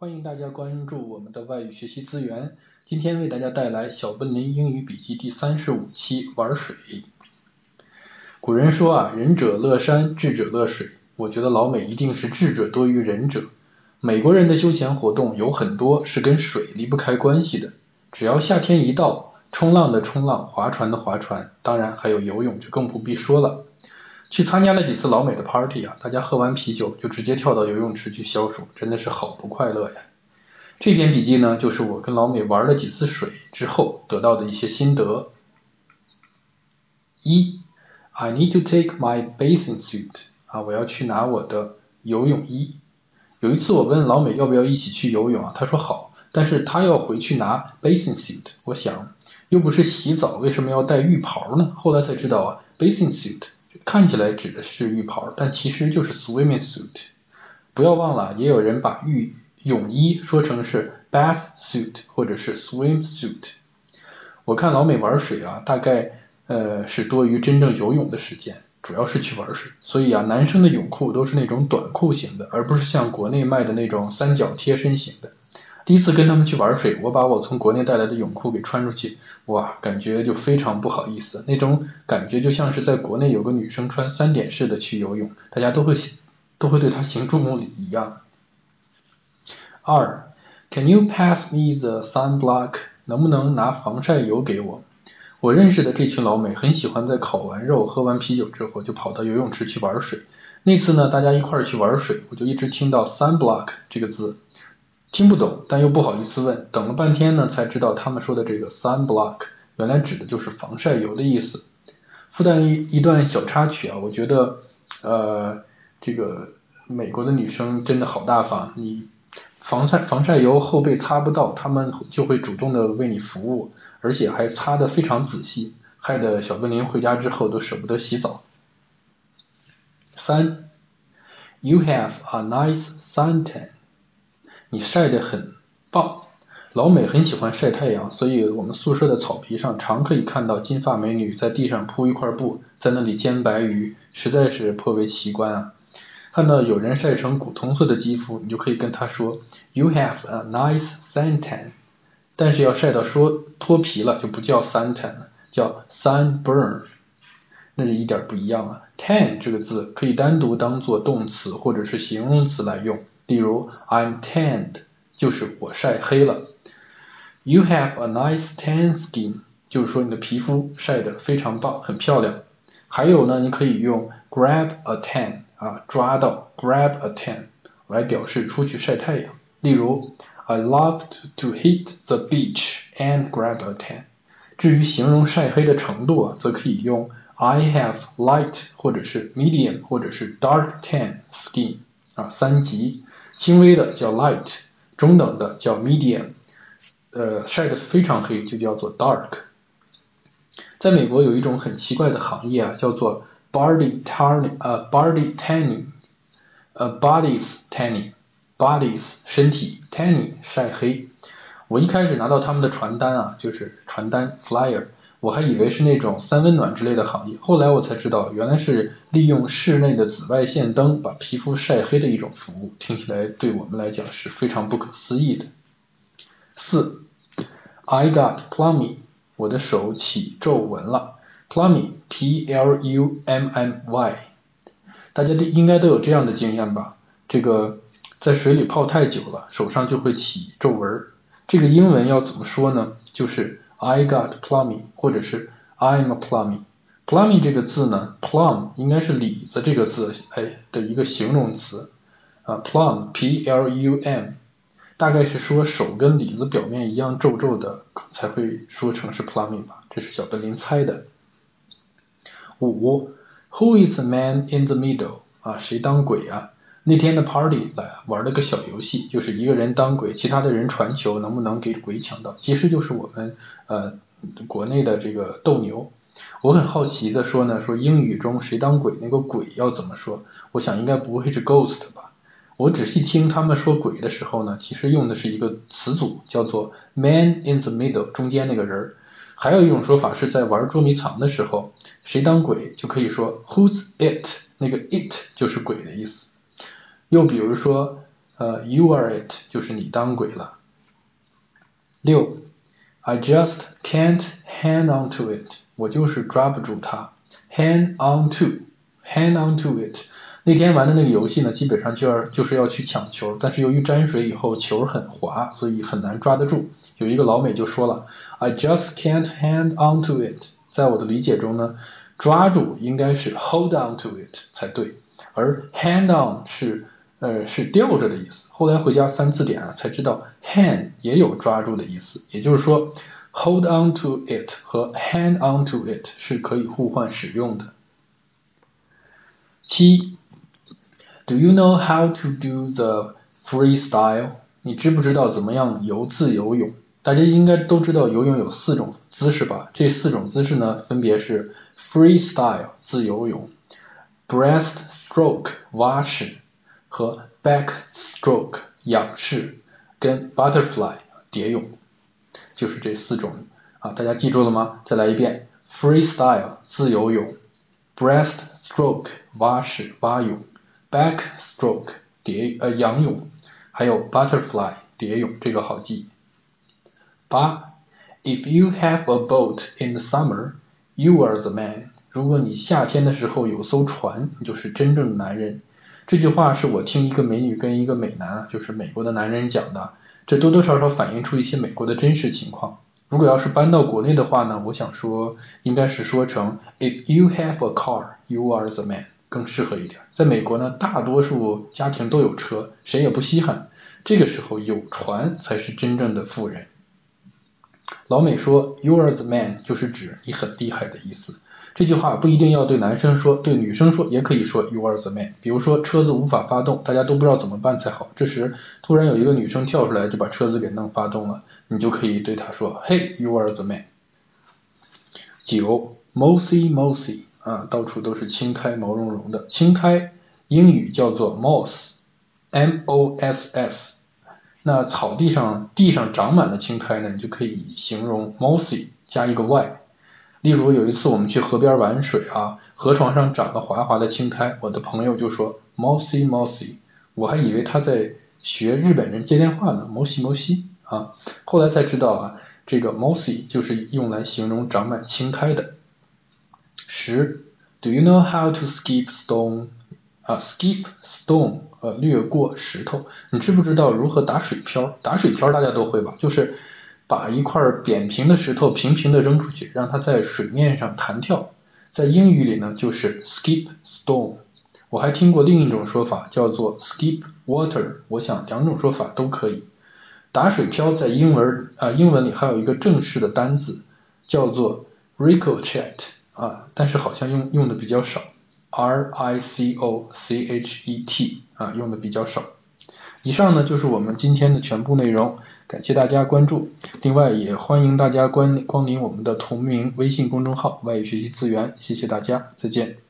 欢迎大家关注我们的外语学习资源。今天为大家带来小笨林英语笔记第三十五期玩水。古人说啊，仁者乐山，智者乐水。我觉得老美一定是智者多于仁者。美国人的休闲活动有很多是跟水离不开关系的。只要夏天一到，冲浪的冲浪，划船的划船，当然还有游泳就更不必说了。去参加了几次老美的 party 啊，大家喝完啤酒就直接跳到游泳池去消暑，真的是好不快乐呀。这篇笔记呢，就是我跟老美玩了几次水之后得到的一些心得。一，I need to take my bathing suit 啊，我要去拿我的游泳衣。有一次我问老美要不要一起去游泳啊，他说好，但是他要回去拿 bathing suit。我想，又不是洗澡，为什么要带浴袍呢？后来才知道啊，bathing suit。看起来指的是浴袍，但其实就是 swimming suit。不要忘了，也有人把浴泳衣说成是 bath suit 或者是 swim suit。我看老美玩水啊，大概呃是多于真正游泳的时间，主要是去玩水。所以啊，男生的泳裤都是那种短裤型的，而不是像国内卖的那种三角贴身型的。第一次跟他们去玩水，我把我从国内带来的泳裤给穿出去，哇，感觉就非常不好意思，那种感觉就像是在国内有个女生穿三点式的去游泳，大家都会都会对她行注目礼一样。二，Can you pass me the sunblock？能不能拿防晒油给我？我认识的这群老美很喜欢在烤完肉、喝完啤酒之后就跑到游泳池去玩水。那次呢，大家一块儿去玩水，我就一直听到 sunblock 这个字。听不懂，但又不好意思问，等了半天呢，才知道他们说的这个 sunblock 原来指的就是防晒油的意思。附带一一段小插曲啊，我觉得呃这个美国的女生真的好大方，你防晒防晒油后背擦不到，他们就会主动的为你服务，而且还擦的非常仔细，害得小笨林回家之后都舍不得洗澡。三，You have a nice suntan。你晒得很棒，老美很喜欢晒太阳，所以我们宿舍的草皮上常可以看到金发美女在地上铺一块布，在那里煎白鱼，实在是颇为奇观啊。看到有人晒成古铜色的肌肤，你就可以跟他说，You have a nice suntan。但是要晒到说脱皮了，就不叫 suntan 了，叫 sunburn，那就一点不一样啊。tan 这个字可以单独当做动词或者是形容词来用。例如，I'm tanned，就是我晒黑了。You have a nice tan skin，就是说你的皮肤晒得非常棒，很漂亮。还有呢，你可以用 grab a tan，啊，抓到 grab a tan 来表示出去晒太阳。例如，I love to hit the beach and grab a tan。至于形容晒黑的程度啊，则可以用 I have light，或者是 medium，或者是 dark tan skin，啊，三级。 轻微的叫 light，中等的叫 medium，呃，晒得非常黑就叫做 dark。在美国有一种很奇怪的行业啊，叫做 body tanning，呃，body tanning，呃，bodies tanning，bodies 身体 tanning 晒黑。我一开始拿到他们的传单啊，就是传单 flyer。我还以为是那种三温暖之类的行业，后来我才知道，原来是利用室内的紫外线灯把皮肤晒黑的一种服务，听起来对我们来讲是非常不可思议的。四，I got plummy，我的手起皱纹了。plummy，p l u m m y，大家都应该都有这样的经验吧？这个在水里泡太久了，手上就会起皱纹。这个英文要怎么说呢？就是。I got plummy，或者是 I'm a plummy。plummy 这个字呢，plum 应该是李子这个字哎的一个形容词啊，plum p l u m，大概是说手跟李子表面一样皱皱的才会说成是 plummy 吧，这是小笨林猜的。五，Who is the man in the middle？啊，谁当鬼啊？那天的 party 来玩了个小游戏，就是一个人当鬼，其他的人传球，能不能给鬼抢到？其实就是我们呃国内的这个斗牛。我很好奇的说呢，说英语中谁当鬼，那个鬼要怎么说？我想应该不会是 ghost 吧？我仔细听他们说鬼的时候呢，其实用的是一个词组，叫做 man in the middle，中间那个人儿。还有一种说法是在玩捉迷藏的时候，谁当鬼就可以说 who's it，那个 it 就是鬼的意思。又比如说，呃，you are it 就是你当鬼了。六，I just can't hang on to it，我就是抓不住它。hang on to，hang on to it。那天玩的那个游戏呢，基本上就要就是要去抢球，但是由于沾水以后球很滑，所以很难抓得住。有一个老美就说了，I just can't hang on to it。在我的理解中呢，抓住应该是 hold on to it 才对，而 hang on 是呃是吊着的意思。后来回家翻字典啊，才知道 hang 也有抓住的意思，也就是说 hold on to it 和 hang on to it 是可以互换使用的。七，Do you know how to do the freestyle？你知不知道怎么样游自由泳？大家应该都知道游泳有四种姿势吧？这四种姿势呢，分别是 freestyle 自由泳，breaststroke 蛙式和 backstroke 仰式，跟 butterfly 蝶泳，就是这四种啊，大家记住了吗？再来一遍，freestyle 自由泳，breaststroke 蛙式蛙泳，backstroke 蝶呃仰泳，还有 butterfly 蝶泳，这个好记。八，If you have a boat in the summer, you are the man。如果你夏天的时候有艘船，你就是真正的男人。这句话是我听一个美女跟一个美男，就是美国的男人讲的，这多多少少反映出一些美国的真实情况。如果要是搬到国内的话呢，我想说应该是说成 If you have a car, you are the man，更适合一点。在美国呢，大多数家庭都有车，谁也不稀罕。这个时候有船才是真正的富人。老美说 You are the man，就是指你很厉害的意思。这句话不一定要对男生说，对女生说也可以说 You are the man。比如说车子无法发动，大家都不知道怎么办才好。这时突然有一个女生跳出来就把车子给弄发动了，你就可以对她说 Hey you are the man。九 Mossy Mossy 啊，到处都是青苔毛茸茸的青苔，英语叫做 moss，M O S S。那草地上地上长满了青苔呢，你就可以形容 mossy 加一个 y。例如有一次我们去河边玩水啊，河床上长了滑滑的青苔，我的朋友就说 mossy mossy，我还以为他在学日本人接电话呢，mossy mossy 啊，后来才知道啊，这个 mossy 就是用来形容长满青苔的。十，Do you know how to skip stone？啊，skip stone，呃，掠过石头。你知不知道如何打水漂？打水漂大家都会吧？就是把一块扁平的石头平平的扔出去，让它在水面上弹跳。在英语里呢，就是 skip stone。我还听过另一种说法，叫做 skip water。我想两种说法都可以。打水漂在英文啊，英文里还有一个正式的单字，叫做 ricochet 啊，但是好像用用的比较少。R I C O C H E T 啊，用的比较少。以上呢就是我们今天的全部内容，感谢大家关注。另外也欢迎大家关光临我们的同名微信公众号“外语学习资源”，谢谢大家，再见。